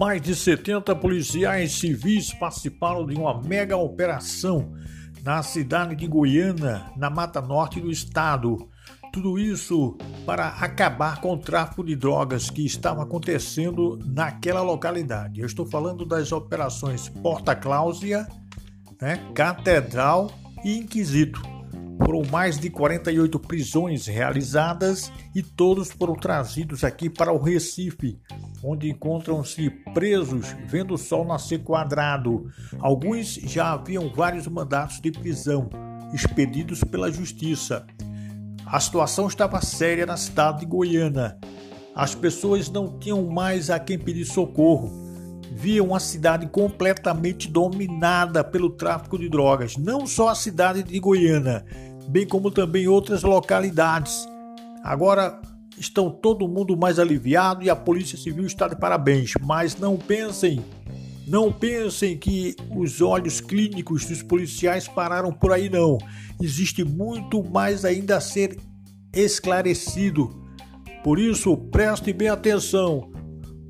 Mais de 70 policiais civis participaram de uma mega operação na cidade de Goiânia, na Mata Norte do estado. Tudo isso para acabar com o tráfico de drogas que estava acontecendo naquela localidade. Eu estou falando das operações Porta Cláusia, né, Catedral e Inquisito. Foram mais de 48 prisões realizadas e todos foram trazidos aqui para o Recife, onde encontram-se presos vendo o sol nascer quadrado. Alguns já haviam vários mandatos de prisão expedidos pela justiça. A situação estava séria na cidade de Goiânia. As pessoas não tinham mais a quem pedir socorro. Viam a cidade completamente dominada pelo tráfico de drogas, não só a cidade de Goiânia, bem como também outras localidades. Agora estão todo mundo mais aliviado e a Polícia Civil está de parabéns, mas não pensem, não pensem que os olhos clínicos dos policiais pararam por aí não. Existe muito mais ainda a ser esclarecido. Por isso, preste bem atenção.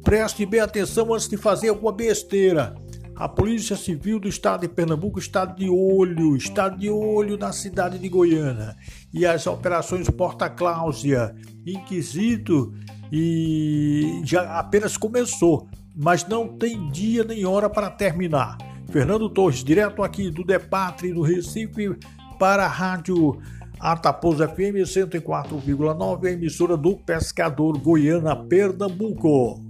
Preste bem atenção antes de fazer alguma besteira. A Polícia Civil do Estado de Pernambuco está de olho, está de olho na cidade de Goiânia. E as operações Porta Cláusia, Inquisito e já apenas começou, mas não tem dia nem hora para terminar. Fernando Torres, direto aqui do Depatre, do Recife, para a Rádio Ataposa FM 104,9, a emissora do Pescador Goiânia, Pernambuco.